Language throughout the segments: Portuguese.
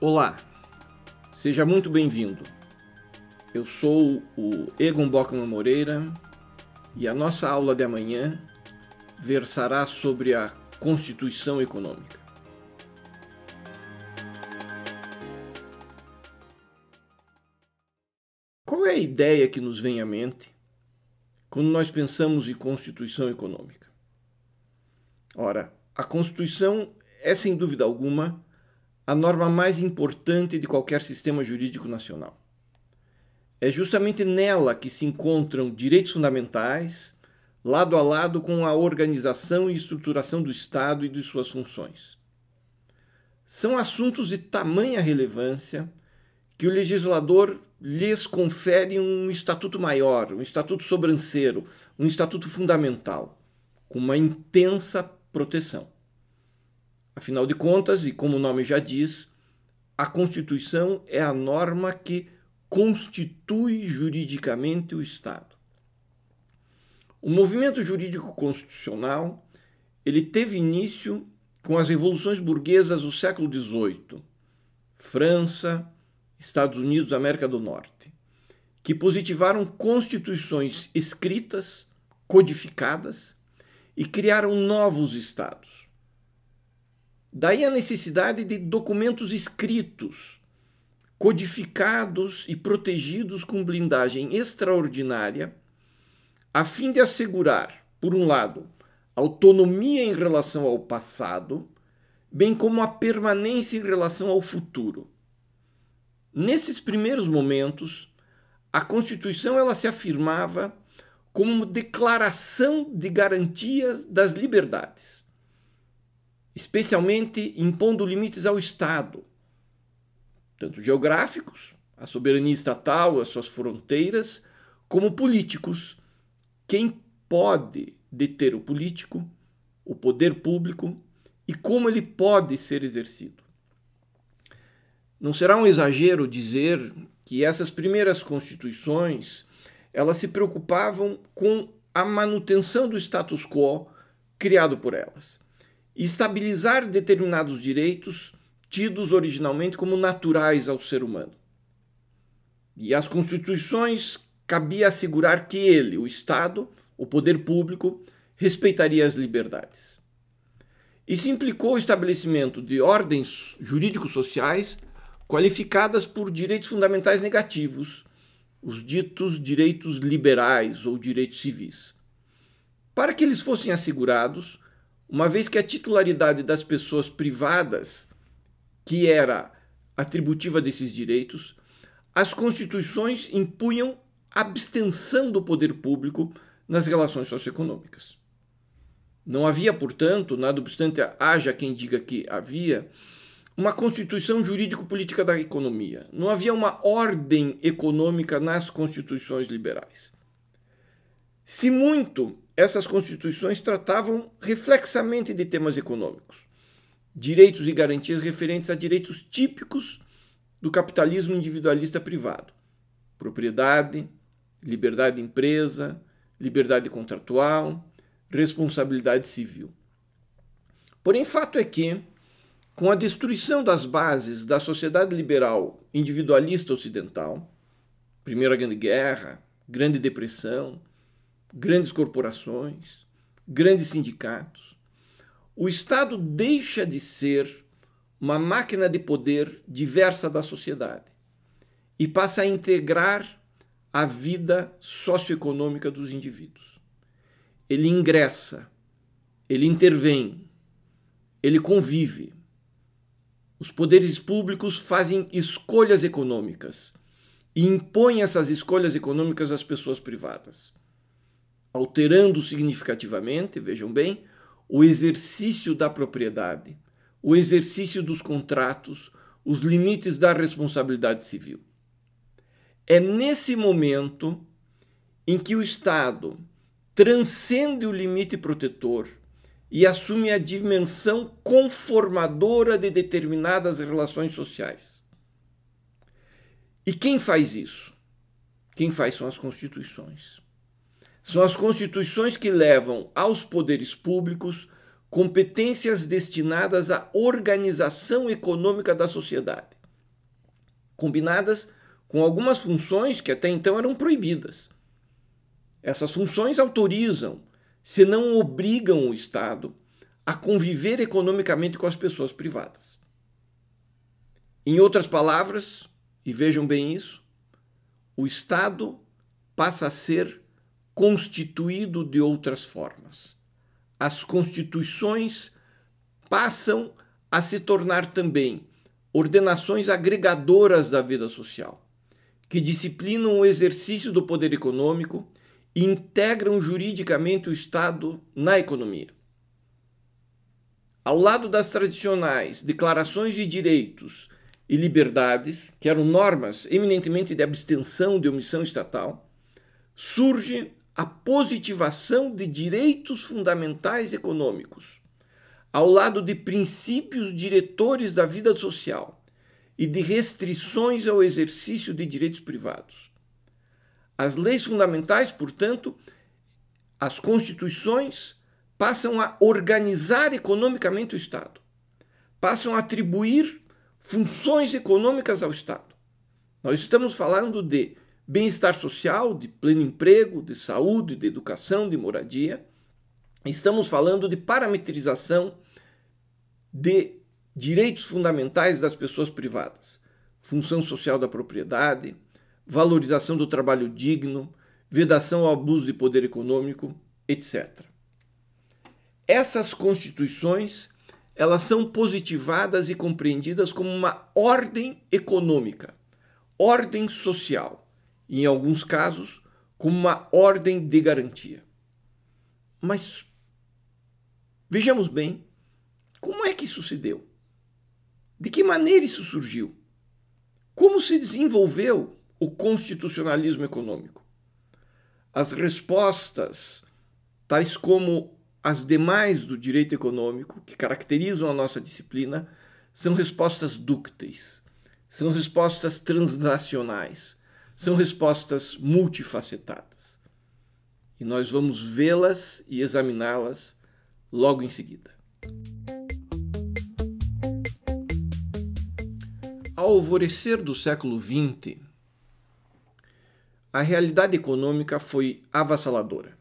Olá, seja muito bem-vindo. Eu sou o Egon Bockman Moreira e a nossa aula de amanhã versará sobre a Constituição Econômica. Qual é a ideia que nos vem à mente quando nós pensamos em Constituição Econômica? Ora, a Constituição é, sem dúvida alguma, a norma mais importante de qualquer sistema jurídico nacional. É justamente nela que se encontram direitos fundamentais, lado a lado com a organização e estruturação do Estado e de suas funções. São assuntos de tamanha relevância que o legislador lhes confere um estatuto maior, um estatuto sobranceiro, um estatuto fundamental, com uma intensa proteção. Afinal de contas, e como o nome já diz, a Constituição é a norma que constitui juridicamente o Estado. O movimento jurídico constitucional ele teve início com as revoluções burguesas do século XVIII, França, Estados Unidos, América do Norte, que positivaram constituições escritas, codificadas e criaram novos estados Daí a necessidade de documentos escritos, codificados e protegidos com blindagem extraordinária, a fim de assegurar, por um lado, autonomia em relação ao passado, bem como a permanência em relação ao futuro. Nesses primeiros momentos, a Constituição ela se afirmava como declaração de garantias das liberdades especialmente impondo limites ao Estado, tanto geográficos, a soberania estatal, as suas fronteiras, como políticos. Quem pode deter o político, o poder público e como ele pode ser exercido. Não será um exagero dizer que essas primeiras constituições elas se preocupavam com a manutenção do status quo criado por elas estabilizar determinados direitos tidos originalmente como naturais ao ser humano. E as constituições cabia assegurar que ele, o Estado, o poder público, respeitaria as liberdades. Isso implicou o estabelecimento de ordens jurídico-sociais qualificadas por direitos fundamentais negativos, os ditos direitos liberais ou direitos civis. Para que eles fossem assegurados, uma vez que a titularidade das pessoas privadas, que era atributiva desses direitos, as constituições impunham abstenção do poder público nas relações socioeconômicas. Não havia, portanto, nada obstante haja quem diga que havia, uma constituição jurídico-política da economia. Não havia uma ordem econômica nas constituições liberais. Se muito essas constituições tratavam reflexamente de temas econômicos, direitos e garantias referentes a direitos típicos do capitalismo individualista privado: propriedade, liberdade de empresa, liberdade contratual, responsabilidade civil. Porém, fato é que, com a destruição das bases da sociedade liberal individualista ocidental, Primeira Grande Guerra, Grande Depressão, grandes corporações, grandes sindicatos. O Estado deixa de ser uma máquina de poder diversa da sociedade e passa a integrar a vida socioeconômica dos indivíduos. Ele ingressa, ele intervém, ele convive. Os poderes públicos fazem escolhas econômicas e impõem essas escolhas econômicas às pessoas privadas alterando significativamente, vejam bem, o exercício da propriedade, o exercício dos contratos, os limites da responsabilidade civil. É nesse momento em que o Estado transcende o limite protetor e assume a dimensão conformadora de determinadas relações sociais. E quem faz isso? Quem faz são as constituições. São as constituições que levam aos poderes públicos competências destinadas à organização econômica da sociedade. combinadas com algumas funções que até então eram proibidas. Essas funções autorizam, se não obrigam o Estado a conviver economicamente com as pessoas privadas. Em outras palavras, e vejam bem isso, o Estado passa a ser constituído de outras formas. As constituições passam a se tornar também ordenações agregadoras da vida social, que disciplinam o exercício do poder econômico e integram juridicamente o Estado na economia. Ao lado das tradicionais declarações de direitos e liberdades, que eram normas eminentemente de abstenção de omissão estatal, surge a positivação de direitos fundamentais econômicos, ao lado de princípios diretores da vida social e de restrições ao exercício de direitos privados. As leis fundamentais, portanto, as constituições, passam a organizar economicamente o Estado, passam a atribuir funções econômicas ao Estado. Nós estamos falando de bem-estar social, de pleno emprego, de saúde, de educação, de moradia. Estamos falando de parametrização de direitos fundamentais das pessoas privadas, função social da propriedade, valorização do trabalho digno, vedação ao abuso de poder econômico, etc. Essas constituições elas são positivadas e compreendidas como uma ordem econômica, ordem social, em alguns casos, como uma ordem de garantia. Mas vejamos bem, como é que isso se deu? De que maneira isso surgiu? Como se desenvolveu o constitucionalismo econômico? As respostas, tais como as demais do direito econômico, que caracterizam a nossa disciplina, são respostas dúcteis, são respostas transnacionais, são respostas multifacetadas. E nós vamos vê-las e examiná-las logo em seguida. Ao alvorecer do século XX, a realidade econômica foi avassaladora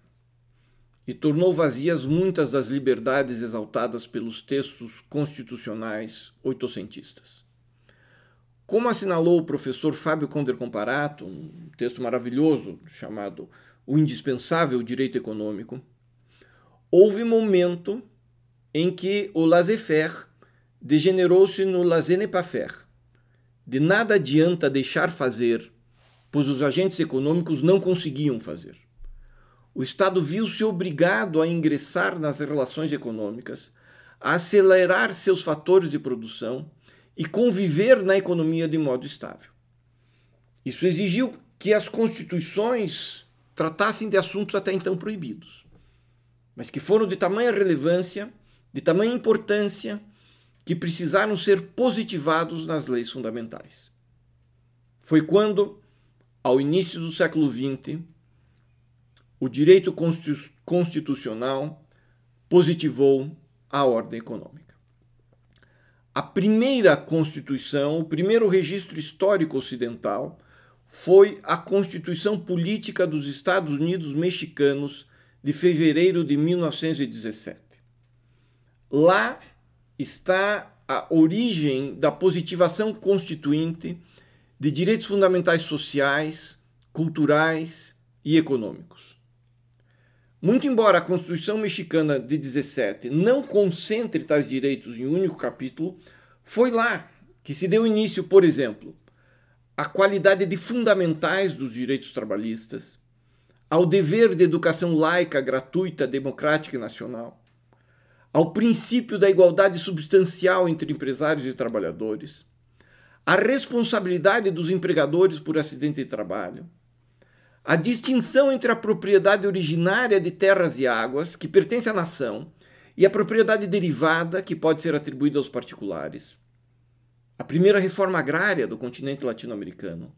e tornou vazias muitas das liberdades exaltadas pelos textos constitucionais oitocentistas. Como assinalou o professor Fábio Conder Comparato, um texto maravilhoso chamado O Indispensável Direito Econômico, houve momento em que o laissez-faire degenerou-se no laissez-ne-pas-faire. De nada adianta deixar fazer, pois os agentes econômicos não conseguiam fazer o Estado viu-se obrigado a ingressar nas relações econômicas, a acelerar seus fatores de produção e conviver na economia de modo estável. Isso exigiu que as constituições tratassem de assuntos até então proibidos, mas que foram de tamanha relevância, de tamanha importância, que precisaram ser positivados nas leis fundamentais. Foi quando, ao início do século XX, o direito constitucional positivou a ordem econômica. A primeira Constituição, o primeiro registro histórico ocidental, foi a Constituição Política dos Estados Unidos Mexicanos de fevereiro de 1917. Lá está a origem da positivação constituinte de direitos fundamentais sociais, culturais e econômicos. Muito embora a Constituição Mexicana de 17 não concentre tais direitos em um único capítulo, foi lá que se deu início, por exemplo, à qualidade de fundamentais dos direitos trabalhistas, ao dever de educação laica, gratuita, democrática e nacional, ao princípio da igualdade substancial entre empresários e trabalhadores, à responsabilidade dos empregadores por acidente de trabalho, a distinção entre a propriedade originária de terras e águas, que pertence à nação, e a propriedade derivada, que pode ser atribuída aos particulares. A primeira reforma agrária do continente latino-americano.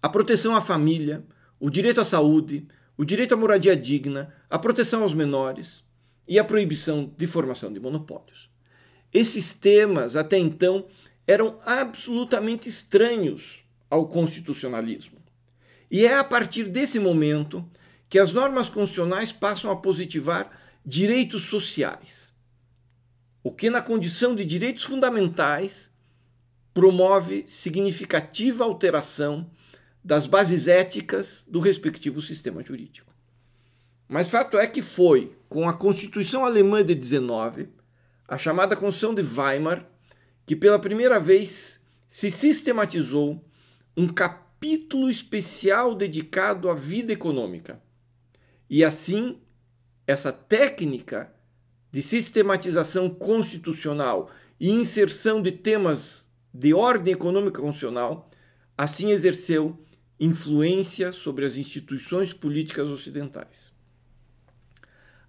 A proteção à família, o direito à saúde, o direito à moradia digna, a proteção aos menores e a proibição de formação de monopólios. Esses temas, até então, eram absolutamente estranhos ao constitucionalismo. E é a partir desse momento que as normas constitucionais passam a positivar direitos sociais, o que, na condição de direitos fundamentais, promove significativa alteração das bases éticas do respectivo sistema jurídico. Mas fato é que foi com a Constituição Alemã de 19, a chamada Constituição de Weimar, que pela primeira vez se sistematizou um capítulo especial dedicado à vida econômica. E assim, essa técnica de sistematização constitucional e inserção de temas de ordem econômica constitucional, assim exerceu influência sobre as instituições políticas ocidentais.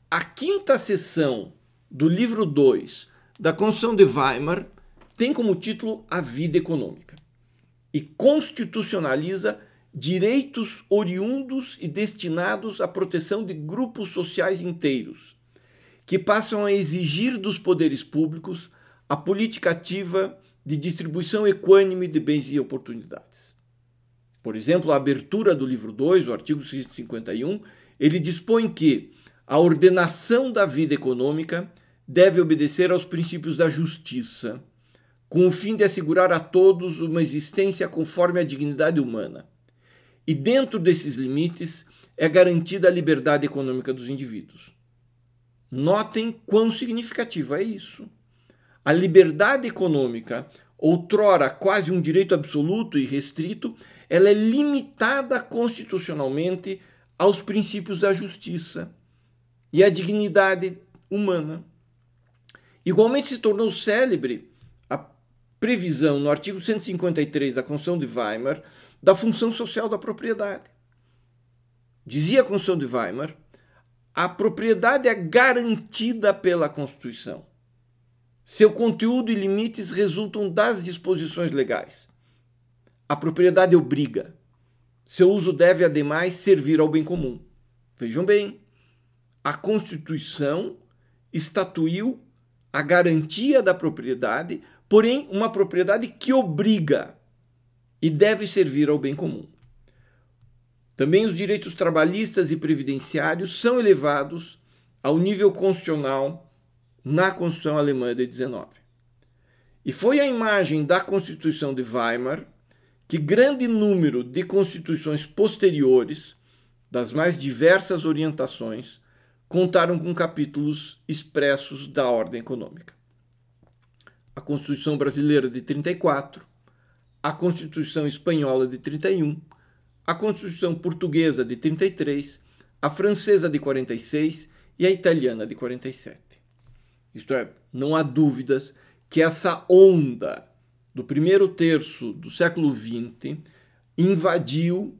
A quinta seção do livro 2 da Constituição de Weimar tem como título A Vida Econômica e constitucionaliza direitos oriundos e destinados à proteção de grupos sociais inteiros, que passam a exigir dos poderes públicos a política ativa de distribuição equânime de bens e oportunidades. Por exemplo, a abertura do livro 2, o artigo 151, ele dispõe que a ordenação da vida econômica deve obedecer aos princípios da justiça, com o fim de assegurar a todos uma existência conforme a dignidade humana. E dentro desses limites é garantida a liberdade econômica dos indivíduos. Notem quão significativo é isso. A liberdade econômica, outrora quase um direito absoluto e restrito, ela é limitada constitucionalmente aos princípios da justiça e à dignidade humana. Igualmente se tornou célebre previsão no artigo 153 da Constituição de Weimar da função social da propriedade. Dizia a Constituição de Weimar, a propriedade é garantida pela Constituição. Seu conteúdo e limites resultam das disposições legais. A propriedade obriga. Seu uso deve, ademais, servir ao bem comum. Vejam bem, a Constituição estatuiu a garantia da propriedade, porém, uma propriedade que obriga e deve servir ao bem comum. Também os direitos trabalhistas e previdenciários são elevados ao nível constitucional na Constituição Alemã de 19. E foi a imagem da Constituição de Weimar que grande número de constituições posteriores, das mais diversas orientações, contaram com capítulos expressos da ordem econômica. A Constituição Brasileira de 34, a Constituição Espanhola de 31, a Constituição Portuguesa de 33, a Francesa de 46 e a Italiana de 47. Isto é, não há dúvidas que essa onda do primeiro terço do século XX invadiu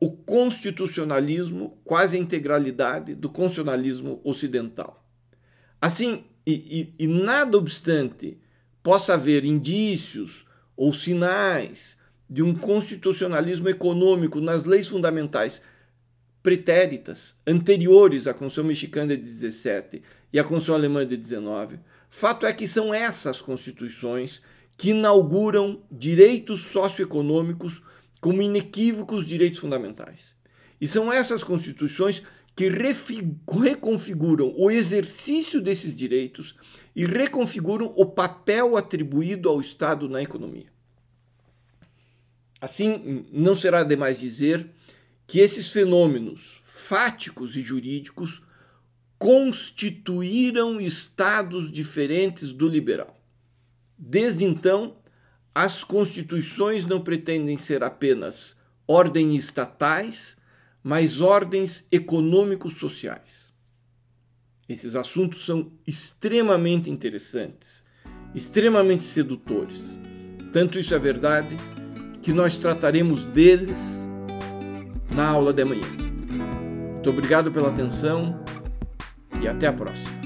o constitucionalismo, quase a integralidade do constitucionalismo ocidental. Assim, e, e, e nada obstante possa haver indícios ou sinais de um constitucionalismo econômico nas leis fundamentais pretéritas anteriores à Constituição Mexicana de 17 e à Constituição Alemã de 19. Fato é que são essas constituições que inauguram direitos socioeconômicos como inequívocos direitos fundamentais. E são essas constituições que reconfiguram o exercício desses direitos e reconfiguram o papel atribuído ao Estado na economia. Assim, não será demais dizer que esses fenômenos fáticos e jurídicos constituíram estados diferentes do liberal. Desde então, as constituições não pretendem ser apenas ordens estatais, mas ordens econômico-sociais. Esses assuntos são extremamente interessantes, extremamente sedutores. Tanto isso é verdade que nós trataremos deles na aula de amanhã. Muito obrigado pela atenção e até a próxima.